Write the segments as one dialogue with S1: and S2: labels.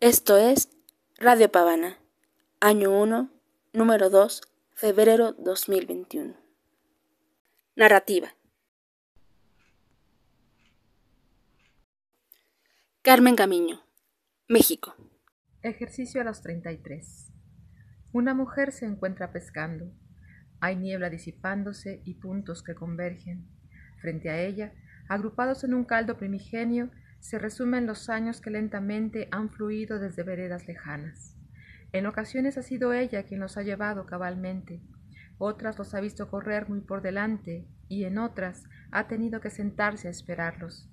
S1: Esto es Radio Pavana, año 1, número 2, febrero 2021. Narrativa. Carmen Camiño, México.
S2: Ejercicio a los 33. Una mujer se encuentra pescando. Hay niebla disipándose y puntos que convergen. Frente a ella, agrupados en un caldo primigenio, se resumen los años que lentamente han fluido desde veredas lejanas. En ocasiones ha sido ella quien los ha llevado cabalmente, otras los ha visto correr muy por delante y en otras ha tenido que sentarse a esperarlos.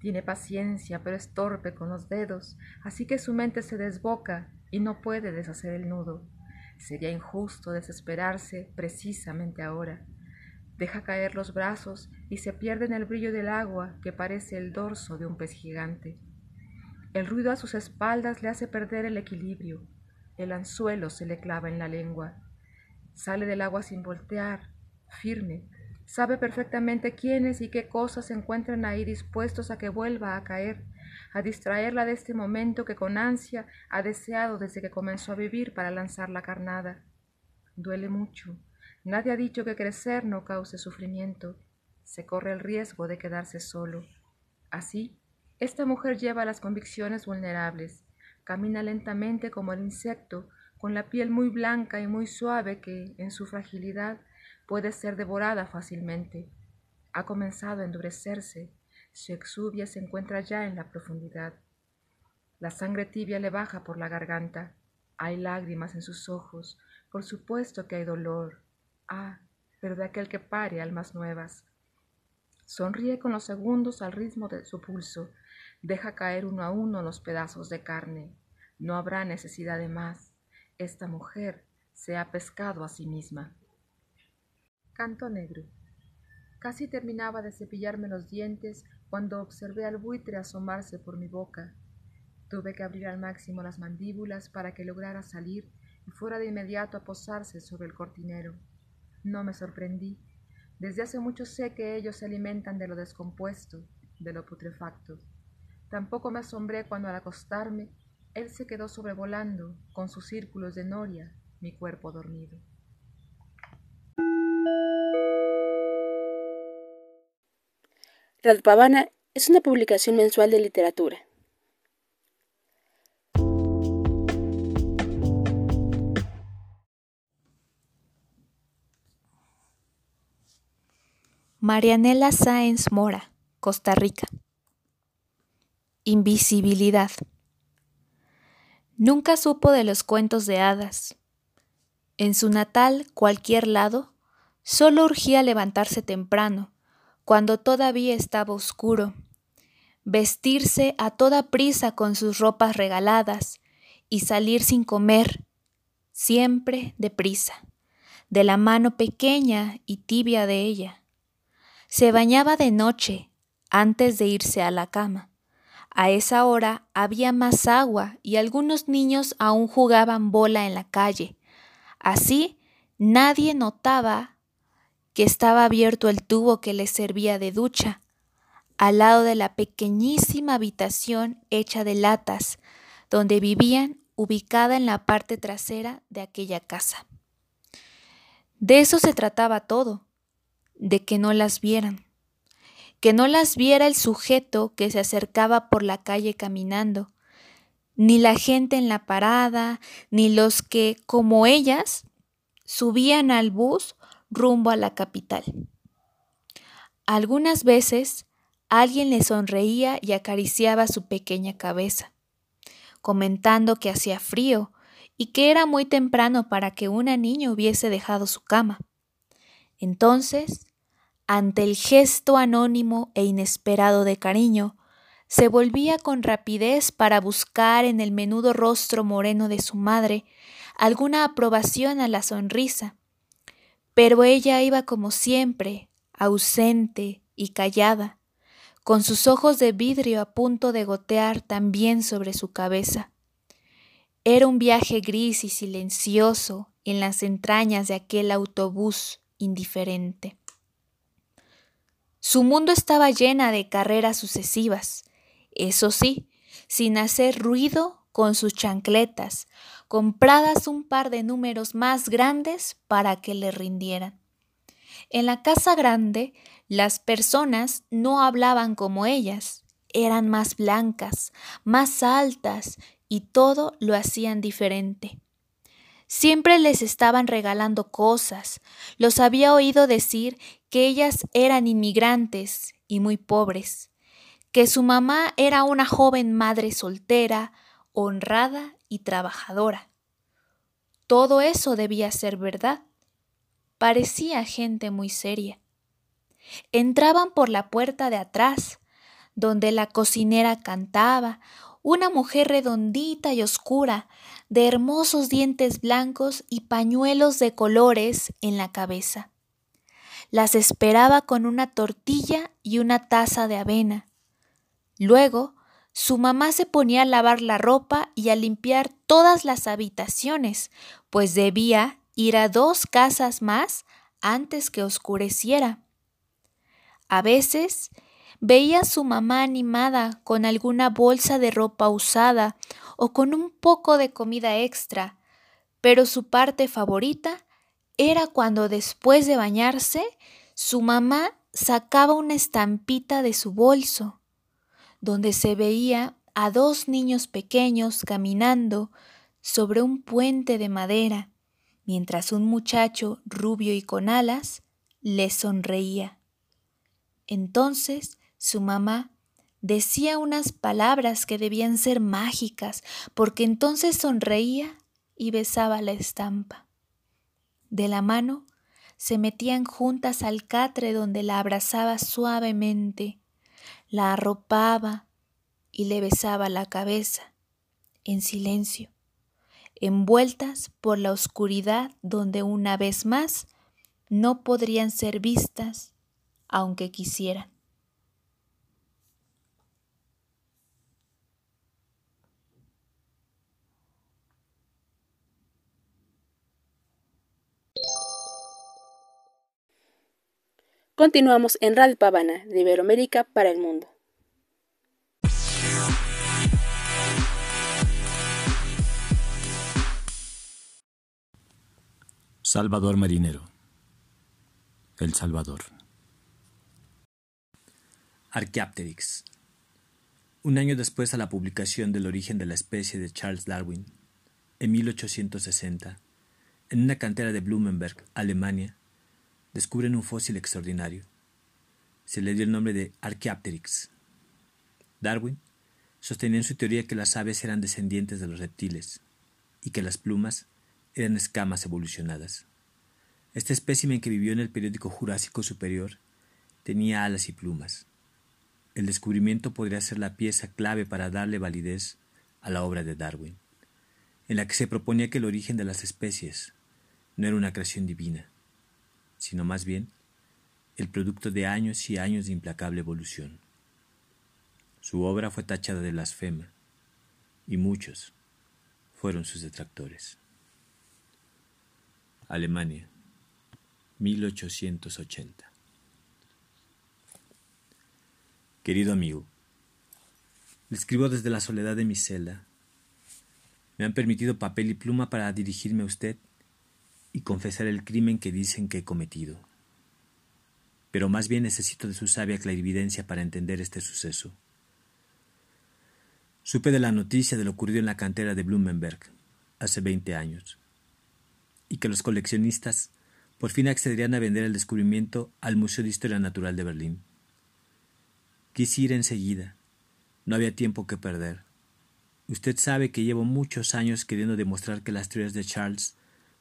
S2: Tiene paciencia, pero es torpe con los dedos, así que su mente se desboca y no puede deshacer el nudo. Sería injusto desesperarse precisamente ahora. Deja caer los brazos y se pierde en el brillo del agua que parece el dorso de un pez gigante. El ruido a sus espaldas le hace perder el equilibrio. El anzuelo se le clava en la lengua. Sale del agua sin voltear, firme. Sabe perfectamente quiénes y qué cosas se encuentran ahí dispuestos a que vuelva a caer, a distraerla de este momento que con ansia ha deseado desde que comenzó a vivir para lanzar la carnada. Duele mucho. Nadie ha dicho que crecer no cause sufrimiento. Se corre el riesgo de quedarse solo. Así, esta mujer lleva las convicciones vulnerables, camina lentamente como el insecto, con la piel muy blanca y muy suave que, en su fragilidad, puede ser devorada fácilmente. Ha comenzado a endurecerse, su exuvia se encuentra ya en la profundidad. La sangre tibia le baja por la garganta. Hay lágrimas en sus ojos. Por supuesto que hay dolor. Ah, pero de aquel que pare almas nuevas. Sonríe con los segundos al ritmo de su pulso. Deja caer uno a uno los pedazos de carne. No habrá necesidad de más. Esta mujer se ha pescado a sí misma. Canto negro. Casi terminaba de cepillarme los dientes cuando observé al buitre asomarse por mi boca. Tuve que abrir al máximo las mandíbulas para que lograra salir y fuera de inmediato a posarse sobre el cortinero. No me sorprendí. Desde hace mucho sé que ellos se alimentan de lo descompuesto, de lo putrefacto. Tampoco me asombré cuando al acostarme él se quedó sobrevolando con sus círculos de noria mi cuerpo dormido.
S1: Pavana es una publicación mensual de literatura.
S3: Marianela Sáenz Mora, Costa Rica. Invisibilidad. Nunca supo de los cuentos de hadas. En su natal, cualquier lado, solo urgía levantarse temprano cuando todavía estaba oscuro, vestirse a toda prisa con sus ropas regaladas y salir sin comer, siempre deprisa, de la mano pequeña y tibia de ella. Se bañaba de noche antes de irse a la cama. A esa hora había más agua y algunos niños aún jugaban bola en la calle. Así nadie notaba que estaba abierto el tubo que le servía de ducha, al lado de la pequeñísima habitación hecha de latas, donde vivían ubicada en la parte trasera de aquella casa. De eso se trataba todo, de que no las vieran, que no las viera el sujeto que se acercaba por la calle caminando, ni la gente en la parada, ni los que, como ellas, subían al bus rumbo a la capital. Algunas veces alguien le sonreía y acariciaba su pequeña cabeza, comentando que hacía frío y que era muy temprano para que una niña hubiese dejado su cama. Entonces, ante el gesto anónimo e inesperado de cariño, se volvía con rapidez para buscar en el menudo rostro moreno de su madre alguna aprobación a la sonrisa pero ella iba como siempre, ausente y callada, con sus ojos de vidrio a punto de gotear también sobre su cabeza. Era un viaje gris y silencioso en las entrañas de aquel autobús indiferente. Su mundo estaba llena de carreras sucesivas, eso sí, sin hacer ruido con sus chancletas, compradas un par de números más grandes para que le rindieran. En la casa grande, las personas no hablaban como ellas, eran más blancas, más altas y todo lo hacían diferente. Siempre les estaban regalando cosas. Los había oído decir que ellas eran inmigrantes y muy pobres, que su mamá era una joven madre soltera, honrada y trabajadora. Todo eso debía ser verdad. Parecía gente muy seria. Entraban por la puerta de atrás, donde la cocinera cantaba una mujer redondita y oscura, de hermosos dientes blancos y pañuelos de colores en la cabeza. Las esperaba con una tortilla y una taza de avena. Luego, su mamá se ponía a lavar la ropa y a limpiar todas las habitaciones, pues debía ir a dos casas más antes que oscureciera. A veces Veía a su mamá animada con alguna bolsa de ropa usada o con un poco de comida extra, pero su parte favorita era cuando después de bañarse, su mamá sacaba una estampita de su bolso, donde se veía a dos niños pequeños caminando sobre un puente de madera, mientras un muchacho rubio y con alas les sonreía. Entonces su mamá decía unas palabras que debían ser mágicas, porque entonces sonreía y besaba la estampa. De la mano se metían juntas al catre donde la abrazaba suavemente, la arropaba y le besaba la cabeza, en silencio, envueltas por la oscuridad donde una vez más no podrían ser vistas aunque quisieran.
S1: Continuamos en Radio Pavana, de Iberoamérica para el mundo.
S4: Salvador Marinero. El Salvador. Archaeopteryx. Un año después a la publicación del origen de la especie de Charles Darwin, en 1860, en una cantera de Blumenberg, Alemania, descubren un fósil extraordinario. Se le dio el nombre de Archaeopteryx. Darwin sostenía en su teoría que las aves eran descendientes de los reptiles y que las plumas eran escamas evolucionadas. Este espécimen que vivió en el periódico Jurásico Superior tenía alas y plumas. El descubrimiento podría ser la pieza clave para darle validez a la obra de Darwin, en la que se proponía que el origen de las especies no era una creación divina, sino más bien el producto de años y años de implacable evolución. Su obra fue tachada de blasfema, y muchos fueron sus detractores. Alemania, 1880. Querido amigo, le escribo desde la soledad de mi celda. Me han permitido papel y pluma para dirigirme a usted y confesar el crimen que dicen que he cometido. Pero más bien necesito de su sabia clarividencia para entender este suceso. Supe de la noticia de lo ocurrido en la cantera de Blumenberg hace veinte años, y que los coleccionistas por fin accederían a vender el descubrimiento al Museo de Historia Natural de Berlín. Quise ir enseguida, no había tiempo que perder. Usted sabe que llevo muchos años queriendo demostrar que las teorías de Charles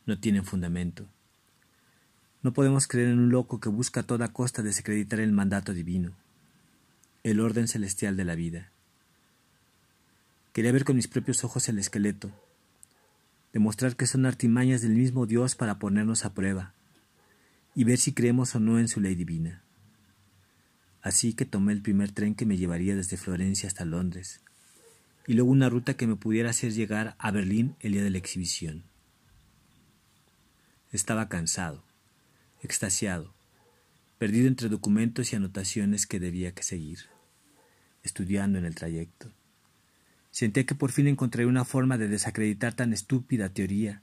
S4: no tienen fundamento. No podemos creer en un loco que busca a toda costa desacreditar el mandato divino, el orden celestial de la vida. Quería ver con mis propios ojos el esqueleto, demostrar que son artimañas del mismo Dios para ponernos a prueba, y ver si creemos o no en su ley divina. Así que tomé el primer tren que me llevaría desde Florencia hasta Londres, y luego una ruta que me pudiera hacer llegar a Berlín el día de la exhibición. Estaba cansado, extasiado, perdido entre documentos y anotaciones que debía que seguir, estudiando en el trayecto. Sentía que por fin encontraría una forma de desacreditar tan estúpida teoría,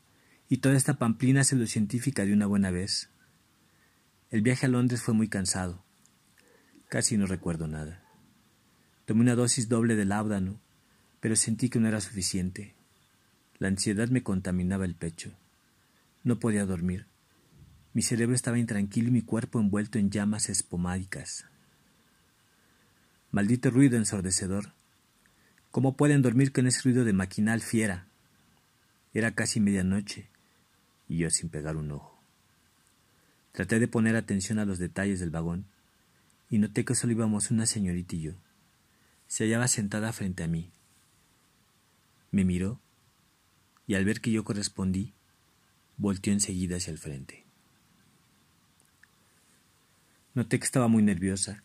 S4: y toda esta pamplina pseudocientífica de una buena vez. El viaje a Londres fue muy cansado. Casi no recuerdo nada. Tomé una dosis doble de láudano, pero sentí que no era suficiente. La ansiedad me contaminaba el pecho. No podía dormir. Mi cerebro estaba intranquilo y mi cuerpo envuelto en llamas espomádicas. Maldito ruido ensordecedor. ¿Cómo pueden dormir con ese ruido de maquinal fiera? Era casi medianoche y yo sin pegar un ojo. Traté de poner atención a los detalles del vagón y noté que solo íbamos una señorita y yo. Se hallaba sentada frente a mí. Me miró y al ver que yo correspondí, volteó enseguida hacia el frente. Noté que estaba muy nerviosa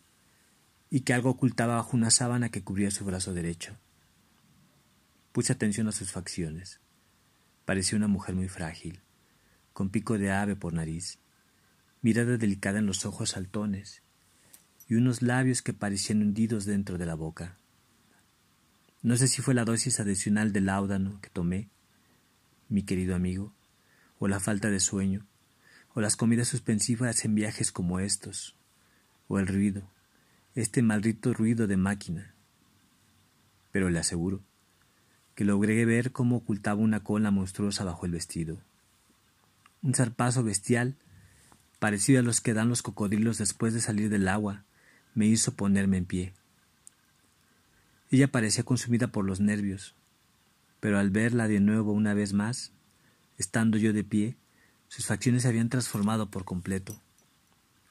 S4: y que algo ocultaba bajo una sábana que cubría su brazo derecho. Puse atención a sus facciones. Parecía una mujer muy frágil, con pico de ave por nariz, mirada delicada en los ojos saltones y unos labios que parecían hundidos dentro de la boca. No sé si fue la dosis adicional de láudano que tomé, mi querido amigo, o la falta de sueño, o las comidas suspensivas en viajes como estos, o el ruido, este maldito ruido de máquina. Pero le aseguro que logré ver cómo ocultaba una cola monstruosa bajo el vestido. Un zarpazo bestial, parecido a los que dan los cocodrilos después de salir del agua, me hizo ponerme en pie. Ella parecía consumida por los nervios, pero al verla de nuevo una vez más, estando yo de pie, sus facciones se habían transformado por completo.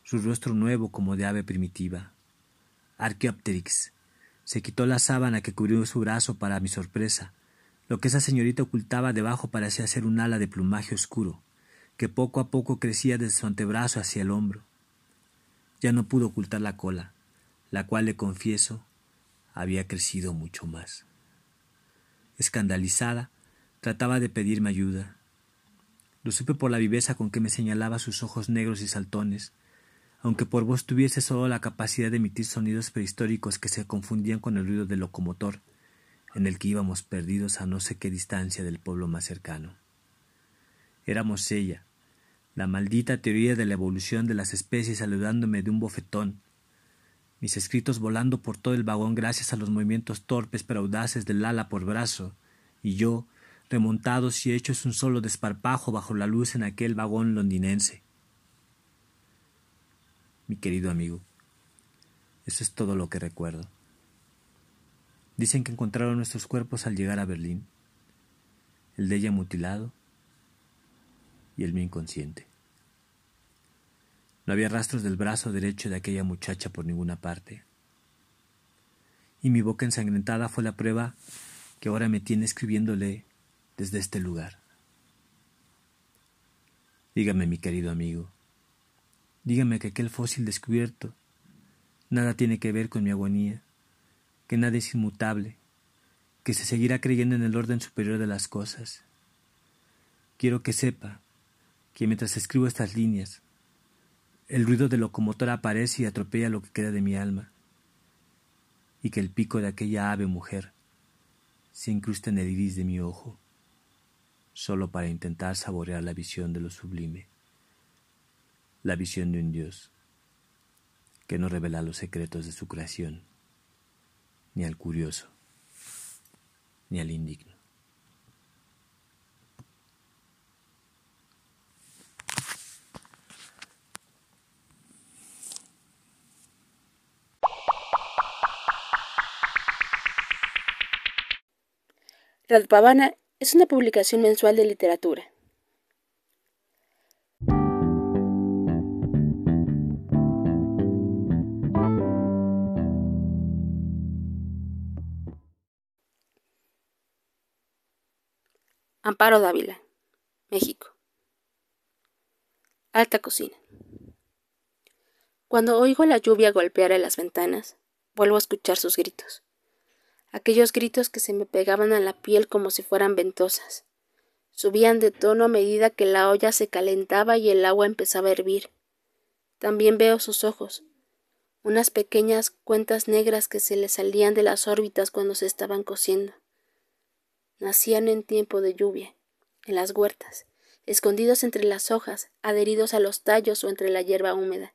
S4: Su rostro nuevo como de ave primitiva, Archaeopteryx. Se quitó la sábana que cubrió su brazo para mi sorpresa. Lo que esa señorita ocultaba debajo parecía ser un ala de plumaje oscuro, que poco a poco crecía desde su antebrazo hacia el hombro. Ya no pudo ocultar la cola, la cual, le confieso, había crecido mucho más. Escandalizada, trataba de pedirme ayuda. Lo supe por la viveza con que me señalaba sus ojos negros y saltones, aunque por voz tuviese solo la capacidad de emitir sonidos prehistóricos que se confundían con el ruido del locomotor, en el que íbamos perdidos a no sé qué distancia del pueblo más cercano. Éramos ella, la maldita teoría de la evolución de las especies saludándome de un bofetón, mis escritos volando por todo el vagón gracias a los movimientos torpes pero audaces del ala por brazo, y yo, remontados y hechos un solo desparpajo bajo la luz en aquel vagón londinense mi querido amigo. Eso es todo lo que recuerdo. Dicen que encontraron nuestros cuerpos al llegar a Berlín, el de ella mutilado y el mío inconsciente. No había rastros del brazo derecho de aquella muchacha por ninguna parte. Y mi boca ensangrentada fue la prueba que ahora me tiene escribiéndole desde este lugar. Dígame, mi querido amigo, Dígame que aquel fósil descubierto nada tiene que ver con mi agonía, que nada es inmutable, que se seguirá creyendo en el orden superior de las cosas. Quiero que sepa que mientras escribo estas líneas, el ruido del locomotor aparece y atropella lo que queda de mi alma, y que el pico de aquella ave mujer se incrusta en el iris de mi ojo, solo para intentar saborear la visión de lo sublime la visión de un Dios que no revela los secretos de su creación, ni al curioso, ni al indigno.
S1: Es una publicación mensual de literatura. Amparo Dávila, México. Alta cocina. Cuando oigo la lluvia golpear en las ventanas, vuelvo a escuchar sus gritos. Aquellos gritos que se me pegaban a la piel como si fueran ventosas. Subían de tono a medida que la olla se calentaba y el agua empezaba a hervir. También veo sus ojos, unas pequeñas cuentas negras que se le salían de las órbitas cuando se estaban cociendo. nacían en tiempo de lluvia, en las huertas, escondidos entre las hojas, adheridos a los tallos o entre la hierba húmeda.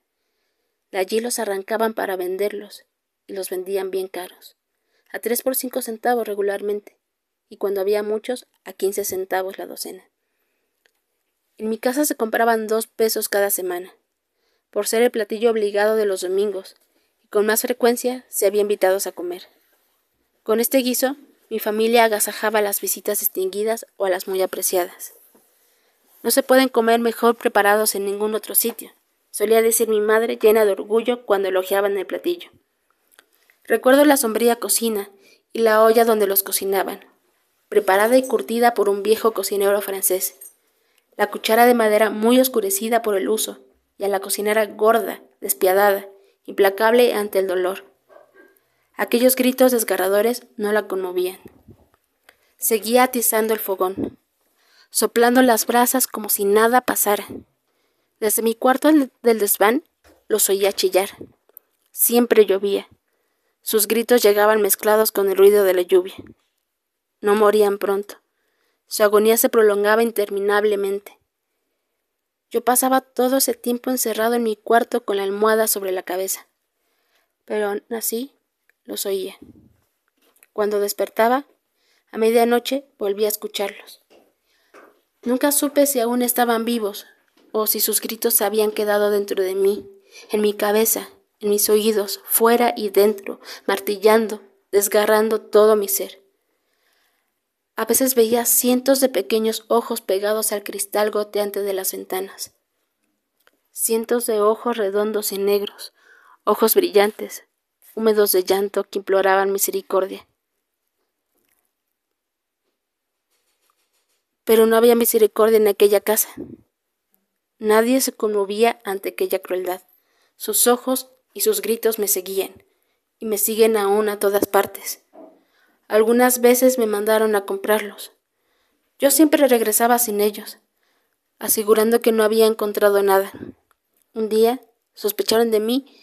S1: De allí los arrancaban para venderlos, y los vendían bien caros, a tres por cinco centavos regularmente, y cuando había muchos, a quince centavos la docena. En mi casa se compraban dos pesos cada semana, por ser el platillo obligado de los domingos, y con más frecuencia se había invitados a comer. Con este guiso, mi familia agasajaba las visitas distinguidas o a las muy apreciadas. No se pueden comer mejor preparados en ningún otro sitio, solía decir mi madre llena de orgullo cuando elogiaban el platillo. Recuerdo la sombría cocina y la olla donde los cocinaban, preparada y curtida por un viejo cocinero francés, la cuchara de madera muy oscurecida por el uso, y a la cocinera gorda, despiadada, implacable ante el dolor. Aquellos gritos desgarradores no la conmovían. Seguía atizando el fogón, soplando las brasas como si nada pasara. Desde mi cuarto del desván los oía chillar. Siempre llovía. Sus gritos llegaban mezclados con el ruido de la lluvia. No morían pronto. Su agonía se prolongaba interminablemente. Yo pasaba todo ese tiempo encerrado en mi cuarto con la almohada sobre la cabeza. Pero aún así los oía. Cuando despertaba, a medianoche volví a escucharlos. Nunca supe si aún estaban vivos o si sus gritos habían quedado dentro de mí, en mi cabeza, en mis oídos, fuera y dentro, martillando, desgarrando todo mi ser. A veces veía cientos de pequeños ojos pegados al cristal goteante de las ventanas. Cientos de ojos redondos y negros, ojos brillantes, húmedos de llanto que imploraban misericordia. Pero no había misericordia en aquella casa. Nadie se conmovía ante aquella crueldad. Sus ojos y sus gritos me seguían, y me siguen aún a todas partes. Algunas veces me mandaron a comprarlos. Yo siempre regresaba sin ellos, asegurando que no había encontrado nada. Un día sospecharon de mí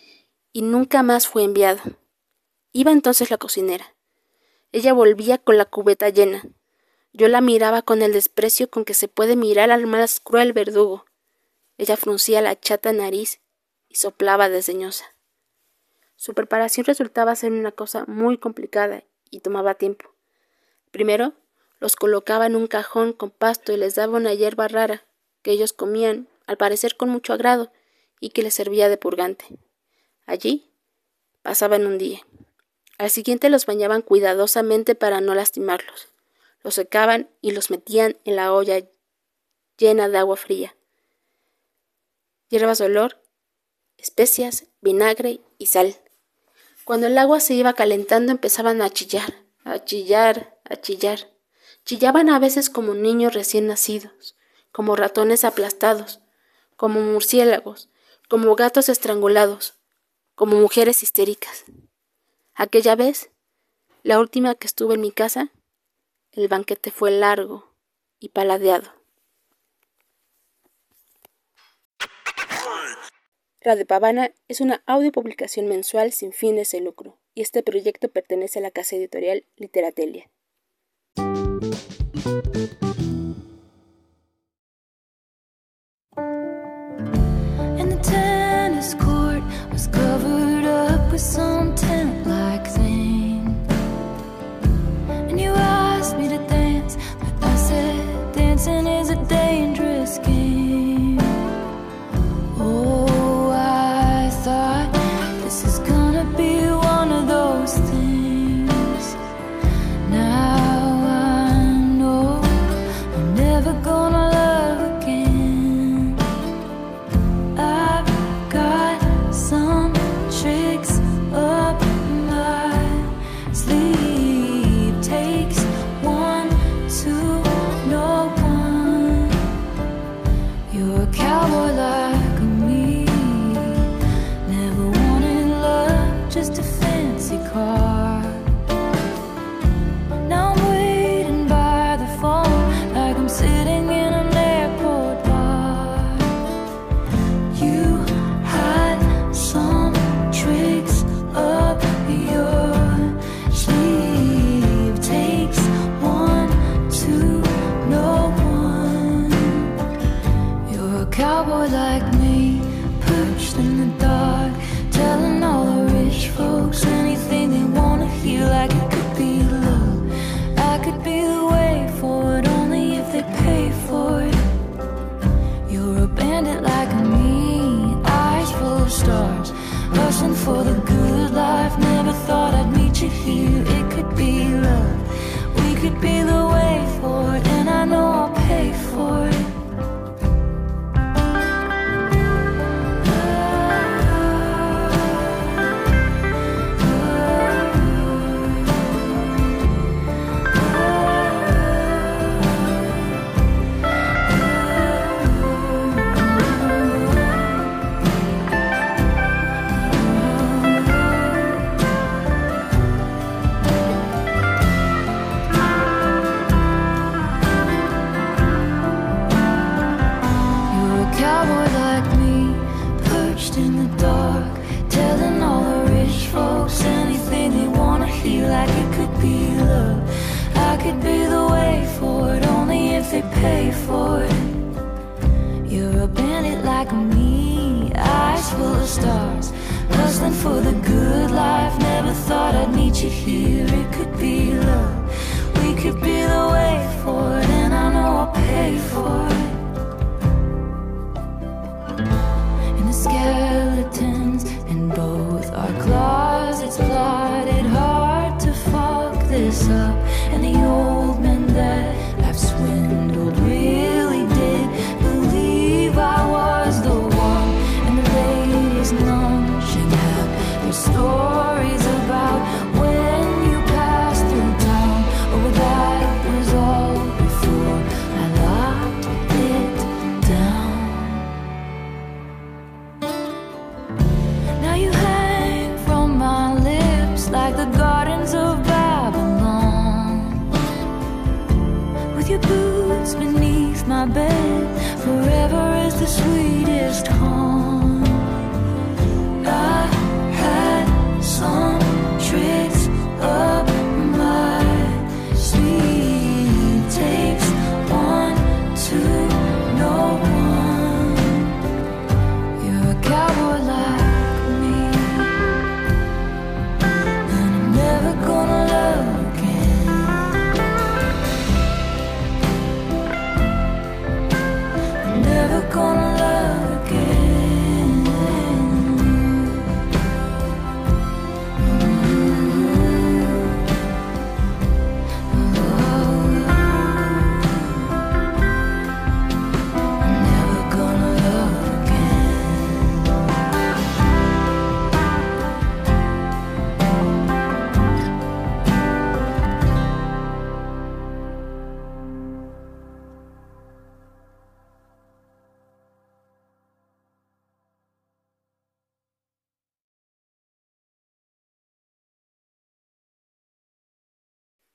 S1: y nunca más fue enviado. Iba entonces la cocinera. Ella volvía con la cubeta llena. Yo la miraba con el desprecio con que se puede mirar al más cruel verdugo. Ella fruncía la chata nariz y soplaba desdeñosa. Su preparación resultaba ser una cosa muy complicada y tomaba tiempo. Primero, los colocaba en un cajón con pasto y les daba una hierba rara, que ellos comían, al parecer con mucho agrado, y que les servía de purgante. Allí pasaban un día. Al siguiente los bañaban cuidadosamente para no lastimarlos. Los secaban y los metían en la olla llena de agua fría. Hierbas de olor, especias, vinagre y sal. Cuando el agua se iba calentando empezaban a chillar, a chillar, a chillar. Chillaban a veces como niños recién nacidos, como ratones aplastados, como murciélagos, como gatos estrangulados, como mujeres histéricas. Aquella vez, la última que estuve en mi casa, el banquete fue largo y paladeado. Radio Pavana es una audiopublicación mensual sin fines de lucro y este proyecto pertenece a la casa editorial Literatelia.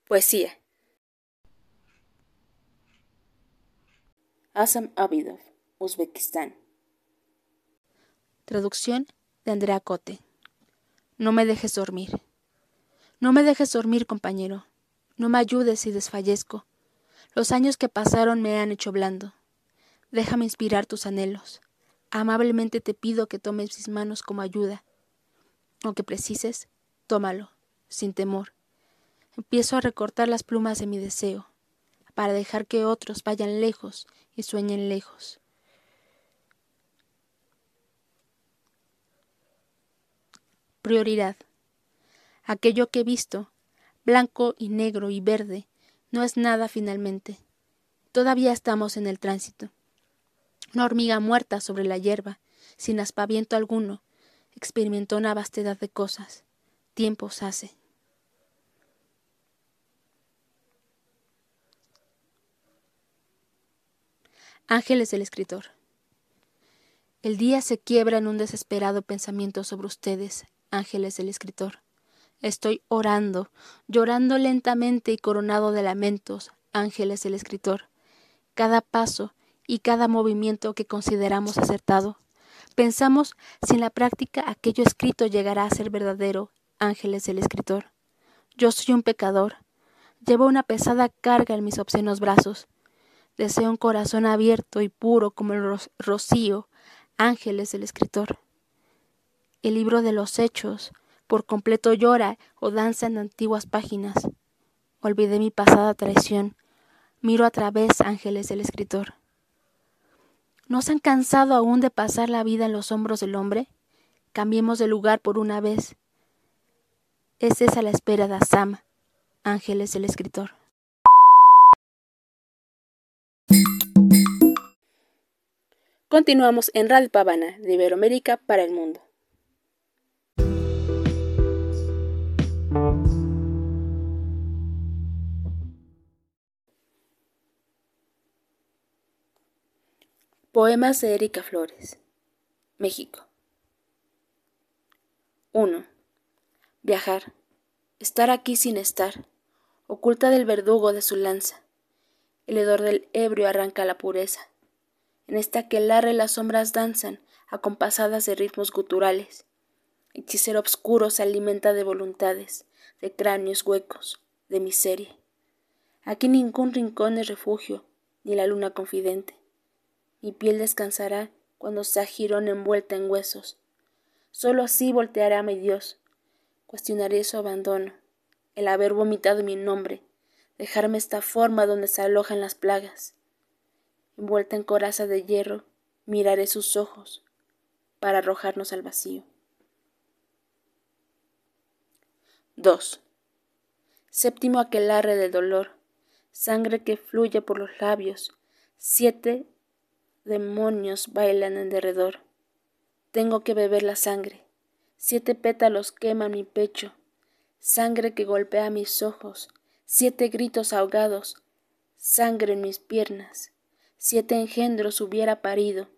S1: Poesía. Asam Abidov, Uzbekistán. Traducción de Andrea Cote. No me dejes dormir. No me dejes dormir, compañero. No me ayudes si desfallezco. Los años que pasaron me han hecho blando. Déjame inspirar tus anhelos. Amablemente te pido que tomes mis manos como ayuda. Aunque precises, tómalo, sin temor. Empiezo a recortar las plumas de mi deseo, para dejar que otros vayan lejos y sueñen lejos. Prioridad. Aquello que he visto, blanco y negro y verde, no es nada finalmente. Todavía estamos en el tránsito. Una hormiga muerta sobre la hierba, sin aspaviento alguno, experimentó una vastedad de cosas. Tiempos hace. Ángeles del escritor. El día se quiebra en un desesperado pensamiento sobre ustedes, ángeles del escritor. Estoy orando, llorando lentamente y coronado de lamentos, ángeles del escritor. Cada paso y cada movimiento que consideramos acertado, pensamos si en la práctica aquello escrito llegará a ser verdadero, ángeles del escritor. Yo soy un pecador, llevo una pesada carga en mis obscenos brazos. Deseo un corazón abierto y puro como el rocío, ángeles del escritor. El libro de los hechos por completo llora o danza en antiguas páginas. Olvidé mi pasada traición. Miro a través ángeles del escritor. ¿No se han cansado aún de pasar la vida en los hombros del hombre? Cambiemos de lugar por una vez. Es esa la espera de Asama, ángeles del escritor. Continuamos en Radio Pavana, de Iberoamérica para el mundo. Poemas de Erika Flores, México. 1. Viajar. Estar aquí sin estar, oculta del verdugo de su lanza. El hedor del ebrio arranca la pureza. En esta aquelarre las sombras danzan, acompasadas de ritmos guturales. Hechicero obscuro se alimenta de voluntades, de cráneos huecos, de miseria. Aquí ningún rincón es refugio, ni la luna confidente. Mi piel descansará cuando sea jirón envuelta en huesos. Solo así volteará mi Dios. Cuestionaré su abandono, el haber vomitado mi nombre, dejarme esta forma donde se alojan las plagas envuelta en coraza de hierro, miraré sus ojos para arrojarnos al vacío. 2. Séptimo aquelarre del dolor, sangre que fluye por los labios, siete demonios bailan en derredor. Tengo que beber la sangre, siete pétalos queman mi pecho, sangre que golpea mis ojos, siete gritos ahogados, sangre en mis piernas, siete engendros hubiera parido,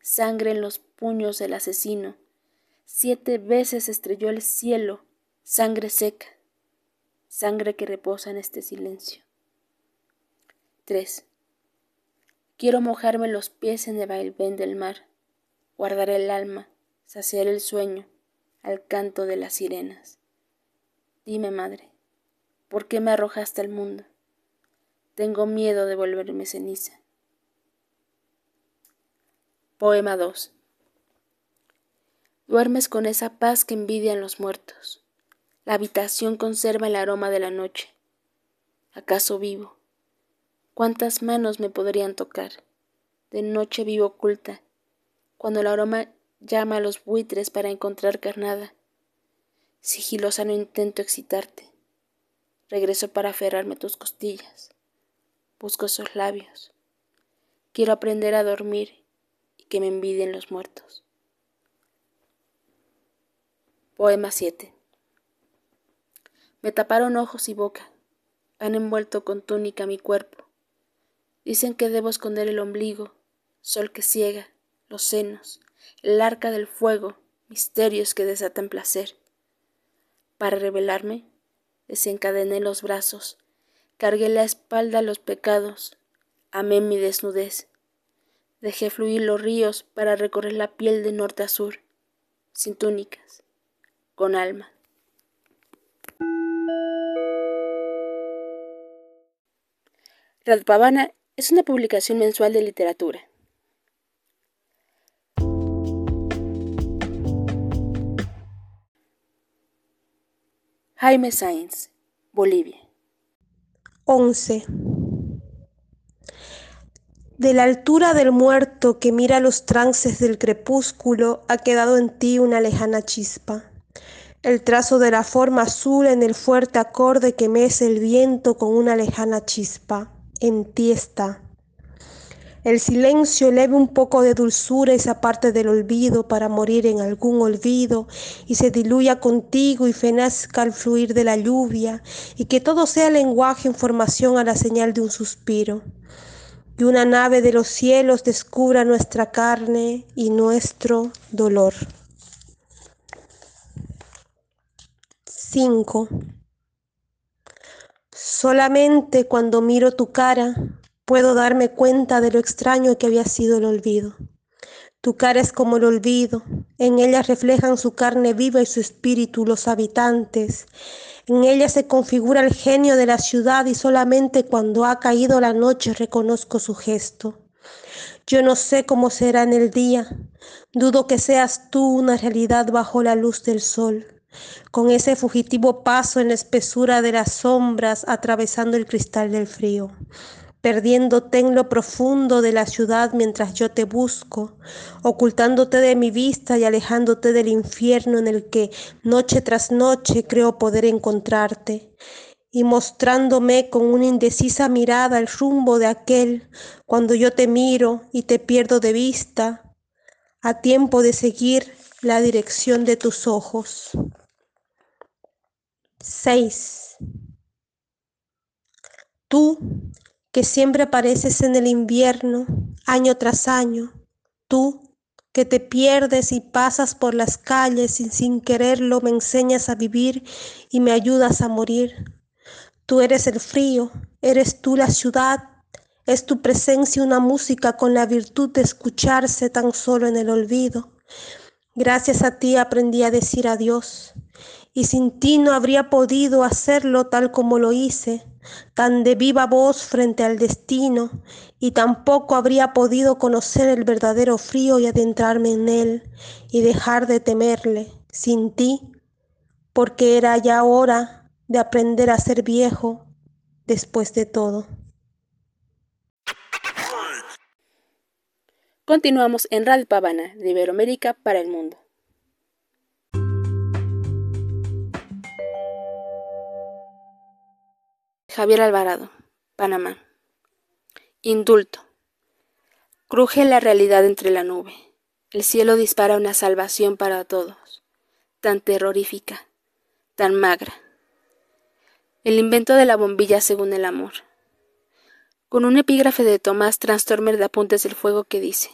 S1: sangre en los puños del asesino, siete veces estrelló el cielo, sangre seca, sangre que reposa en este silencio. 3. Quiero mojarme los pies en el vaivén del mar, guardar el alma, saciar el sueño al canto de las sirenas. Dime, madre, ¿por qué me arrojaste al mundo? Tengo miedo de volverme ceniza. Poema 2. Duermes con esa paz que envidian los muertos. La habitación conserva el aroma de la noche. ¿Acaso vivo? ¿Cuántas manos me podrían tocar? De noche vivo oculta, cuando el aroma llama a los buitres para encontrar carnada. Sigilosa no intento excitarte. Regreso para aferrarme tus costillas. Busco esos labios. Quiero aprender a dormir que me envidien los muertos. Poema 7. Me taparon ojos y boca, han envuelto con túnica mi cuerpo. Dicen que debo esconder el ombligo, sol que ciega, los senos, el arca del fuego, misterios que desatan placer. Para revelarme, desencadené los brazos, cargué la espalda los pecados, amé mi desnudez Dejé fluir los ríos para recorrer la piel de norte a sur, sin túnicas, con alma. Radpavana es una publicación mensual de literatura. Jaime Sáenz, Bolivia.
S5: 11. De la altura del muerto que mira los trances del crepúsculo ha quedado en ti una lejana chispa. El trazo de la forma azul en el fuerte acorde que mece el viento con una lejana chispa. En ti está. El silencio eleve un poco de dulzura esa parte del olvido para morir en algún olvido y se diluya contigo y fenazca al fluir de la lluvia y que todo sea lenguaje en formación a la señal de un suspiro y una nave de los cielos descubra nuestra carne y nuestro dolor. 5. Solamente cuando miro tu cara puedo darme cuenta de lo extraño que había sido el olvido. Tu cara es como el olvido, en ella reflejan su carne viva y su espíritu los habitantes. En ella se configura el genio de la ciudad y solamente cuando ha caído la noche reconozco su gesto. Yo no sé cómo será en el día, dudo que seas tú una realidad bajo la luz del sol, con ese fugitivo paso en la espesura de las sombras atravesando el cristal del frío perdiéndote en lo profundo de la ciudad mientras yo te busco, ocultándote de mi vista y alejándote del infierno en el que noche tras noche creo poder encontrarte, y mostrándome con una indecisa mirada el rumbo de aquel cuando yo te miro y te pierdo de vista, a tiempo de seguir la dirección de tus ojos. 6. Tú que siempre apareces en el invierno, año tras año, tú que te pierdes y pasas por las calles y sin quererlo me enseñas a vivir y me ayudas a morir. Tú eres el frío, eres tú la ciudad, es tu presencia una música con la virtud de escucharse tan solo en el olvido. Gracias a ti aprendí a decir adiós y sin ti no habría podido hacerlo tal como lo hice tan de viva voz frente al destino, y tampoco habría podido conocer el verdadero frío y adentrarme en él, y dejar de temerle sin ti, porque era ya hora de aprender a ser viejo después de todo.
S1: Continuamos en Radio Pavana de Iberoamérica para el mundo. Javier Alvarado, Panamá. Indulto. Cruje la realidad entre la nube. El cielo dispara una salvación para todos, tan terrorífica, tan magra. El invento de la bombilla según el amor. Con un epígrafe de Tomás Transtormer de Apuntes del Fuego que dice: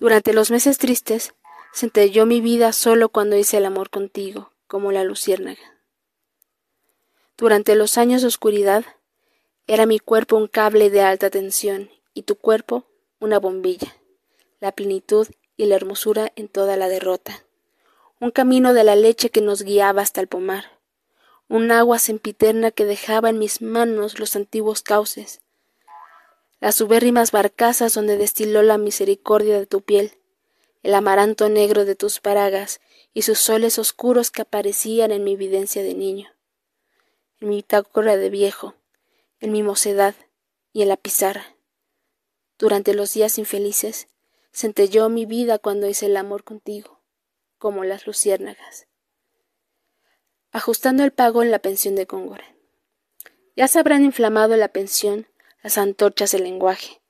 S1: Durante los meses tristes, senté yo mi vida solo cuando hice el amor contigo, como la luciérnaga. Durante los años de oscuridad, era mi cuerpo un cable de alta tensión y tu cuerpo una bombilla, la plenitud y la hermosura en toda la derrota, un camino de la leche que nos guiaba hasta el pomar, un agua sempiterna que dejaba en mis manos los antiguos cauces, las ubérrimas barcazas donde destiló la misericordia de tu piel, el amaranto negro de tus paragas y sus soles oscuros que aparecían en mi evidencia de niño en mi bitácora de viejo, en mi mocedad y en la pizarra. Durante los días infelices, centelló mi vida cuando hice el amor contigo, como las luciérnagas. Ajustando el pago en la pensión de Góngora. Ya se habrán inflamado la pensión las antorchas del lenguaje.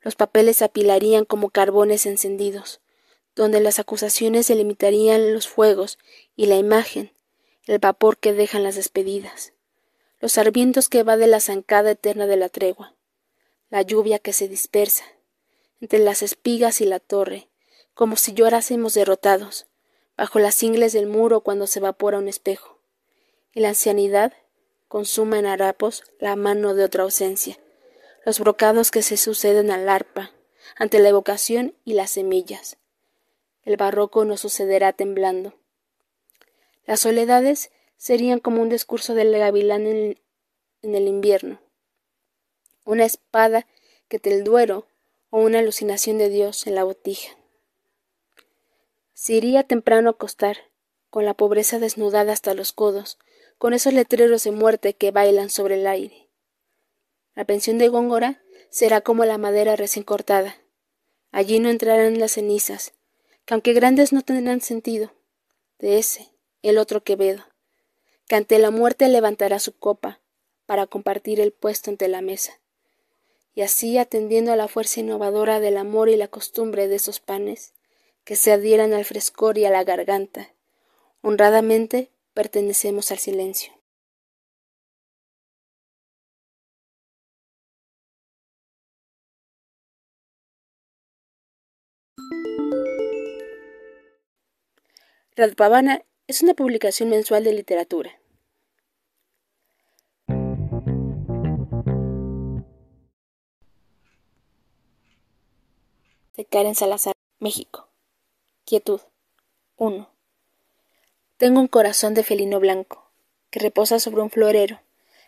S1: Los papeles se apilarían como carbones encendidos, donde las acusaciones se limitarían los fuegos y la imagen, el vapor que dejan las despedidas los sarmientos que va de la zancada eterna de la tregua, la lluvia que se dispersa entre las espigas y la torre, como si llorásemos derrotados, bajo las ingles del muro cuando se evapora un espejo, y la ancianidad consuma en harapos la mano de otra ausencia, los brocados que se suceden al arpa, ante la evocación y las semillas. El barroco no sucederá temblando. Las soledades serían como un discurso del gavilán en, el invierno, una espada que te el duero o una alucinación de Dios en la botija. Se iría temprano a acostar, con la pobreza desnudada hasta los codos, con esos letreros de muerte que bailan sobre el aire. La pensión de Góngora será como la madera recién cortada. Allí no entrarán las cenizas, que aunque grandes no tendrán sentido. De ese, el otro Quevedo que ante la muerte levantará su copa para compartir el puesto ante la mesa. Y así, atendiendo a la fuerza innovadora del amor y la costumbre de esos panes, que se adhieran al frescor y a la garganta, honradamente pertenecemos al silencio. Radpavana es una publicación mensual de literatura. De Karen Salazar. México. Quietud. 1. Tengo un corazón de felino blanco, que reposa sobre un florero,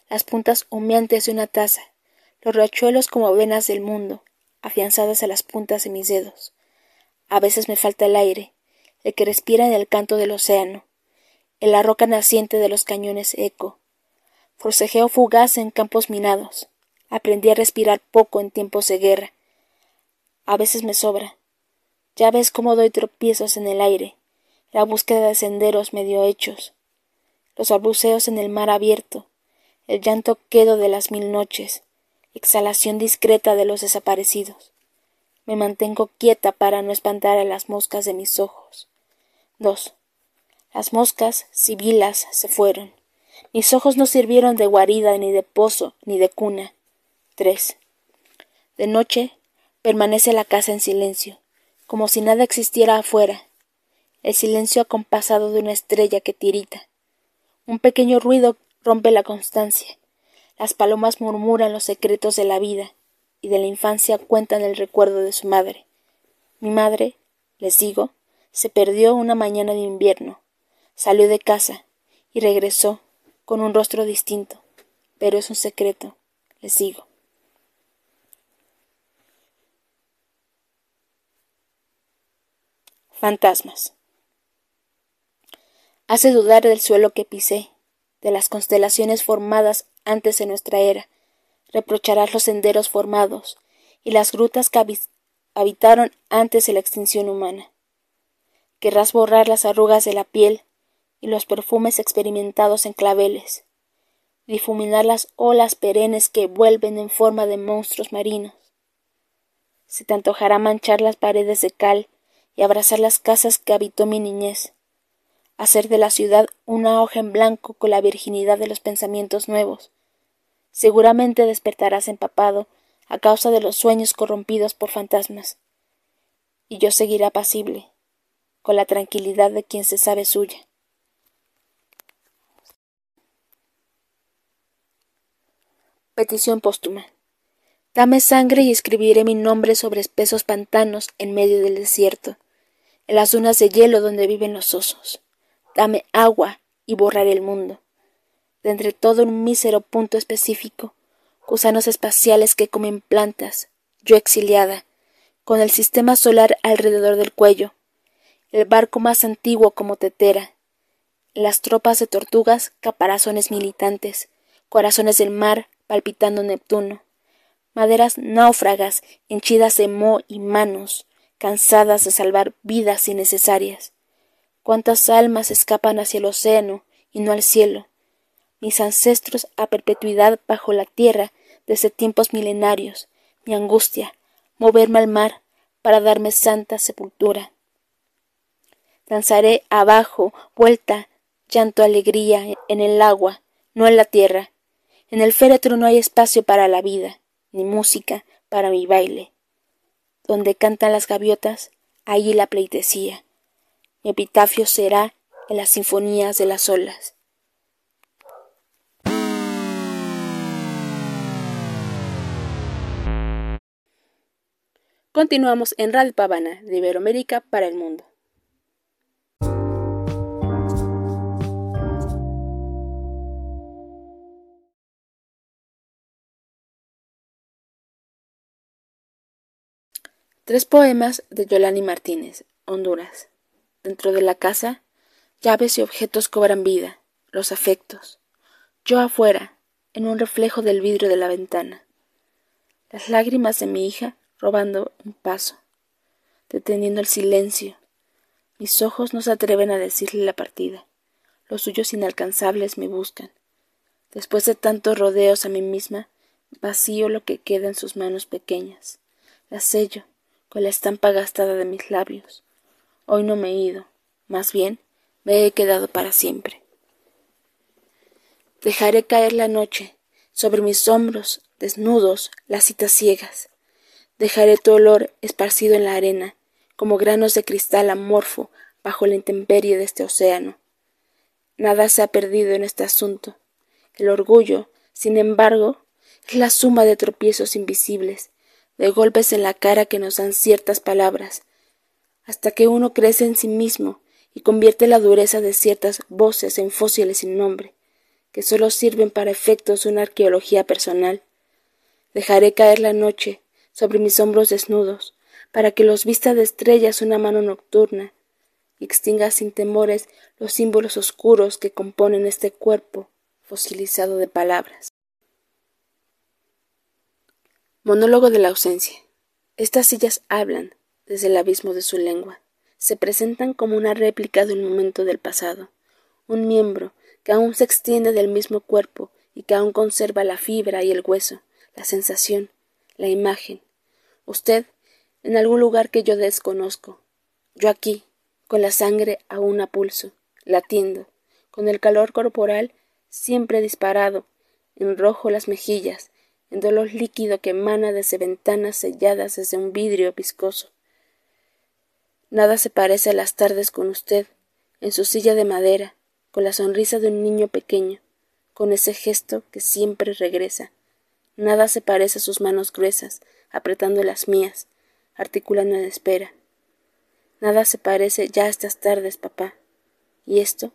S1: las puntas humeantes de una taza, los rachuelos como venas del mundo, afianzadas a las puntas de mis dedos. A veces me falta el aire, el que respira en el canto del océano, en la roca naciente de los cañones eco. Forcejeo fugaz en campos minados. Aprendí a respirar poco en tiempos de guerra. A veces me sobra, ya ves cómo doy tropiezos en el aire, la búsqueda de senderos medio hechos, los balbuceos en el mar abierto, el llanto quedo de las mil noches, exhalación discreta de los desaparecidos. Me mantengo quieta para no espantar a las moscas de mis ojos. 2. Las moscas, sibilas, se fueron. Mis ojos no sirvieron de guarida, ni de pozo, ni de cuna. 3. De noche permanece la casa en silencio como si nada existiera afuera, el silencio acompasado de una estrella que tirita. Un pequeño ruido rompe la constancia. Las palomas murmuran los secretos de la vida y de la infancia cuentan el recuerdo de su madre. Mi madre, les digo, se perdió una mañana de invierno. Salió de casa y regresó con un rostro distinto, pero es un secreto, les digo. Fantasmas. Hace dudar del suelo que pisé, de las constelaciones formadas antes de nuestra era. Reprocharás los senderos formados y las grutas que habitaron antes de la extinción humana. Querrás borrar las arrugas de la piel y los perfumes experimentados en claveles, difuminar las olas perennes que vuelven en forma de monstruos marinos. Se te antojará manchar las paredes de cal y abrazar las casas que habitó mi niñez, hacer de la ciudad una hoja en blanco con la virginidad de los pensamientos nuevos. Seguramente despertarás empapado a causa de los sueños corrompidos por fantasmas, y yo seguiré apacible, con la tranquilidad de quien se sabe suya. Petición póstuma. Dame sangre y escribiré mi nombre sobre espesos pantanos en medio del desierto en las dunas de hielo donde viven los osos. Dame agua y borraré el mundo. De entre todo un mísero punto específico, gusanos espaciales que comen plantas, yo exiliada, con el sistema solar alrededor del cuello, el barco más antiguo como tetera, las tropas de tortugas, caparazones militantes, corazones del mar palpitando Neptuno, maderas náufragas henchidas de moho y manos, cansadas de salvar vidas innecesarias. Cuántas almas escapan hacia el océano y no al cielo. Mis ancestros a perpetuidad bajo la tierra desde tiempos milenarios. Mi angustia, moverme al mar para darme santa sepultura. Danzaré abajo, vuelta, llanto, alegría, en el agua, no en la tierra. En el féretro no hay espacio para la vida, ni música para mi baile donde cantan las gaviotas, allí la pleitesía. Mi epitafio será en las sinfonías de las olas. Continuamos en Radio Pavana de Iberoamérica para el mundo. Tres poemas de Yolani Martínez, Honduras. Dentro de la casa, llaves y objetos cobran vida, los afectos. Yo afuera, en un reflejo del vidrio de la ventana. Las lágrimas de mi hija robando un paso, deteniendo el silencio. Mis ojos no se atreven a decirle la partida. Los suyos inalcanzables me buscan. Después de tantos rodeos a mí misma, vacío lo que queda en sus manos pequeñas. La sello, la estampa gastada de mis labios. Hoy no me he ido, más bien me he quedado para siempre. Dejaré caer la noche sobre mis hombros desnudos las citas ciegas. Dejaré tu olor esparcido en la arena, como granos de cristal amorfo bajo la intemperie de este océano. Nada se ha perdido en este asunto. El orgullo, sin embargo, es la suma de tropiezos invisibles de golpes en la cara que nos dan ciertas palabras, hasta que uno crece en sí mismo y convierte la dureza de ciertas voces en fósiles sin nombre, que solo sirven para efectos una arqueología personal. Dejaré caer la noche sobre mis hombros desnudos, para que los vista de estrellas una mano nocturna y extinga sin temores los símbolos oscuros que componen este cuerpo fosilizado de palabras. Monólogo de la ausencia. Estas sillas hablan desde el abismo de su lengua. Se presentan como una réplica de un momento del pasado, un miembro que aún se extiende del mismo cuerpo y que aún conserva la fibra y el hueso, la sensación, la imagen. Usted en algún lugar que yo desconozco. Yo aquí, con la sangre aún a pulso, latiendo, con el calor corporal siempre disparado, en rojo las mejillas, en dolor líquido que emana desde ventanas selladas desde un vidrio viscoso. Nada se parece a las tardes con usted, en su silla de madera, con la sonrisa de un niño pequeño, con ese gesto que siempre regresa. Nada se parece a sus manos gruesas, apretando las mías, articulando en espera. Nada se parece ya a estas tardes, papá. Y esto,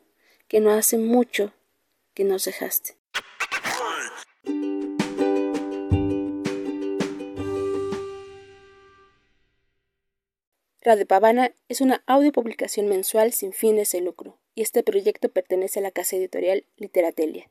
S1: que no hace mucho que nos dejaste. Radio Pavana es una audiopublicación mensual sin fines de lucro, y este proyecto pertenece a la casa editorial Literatelia.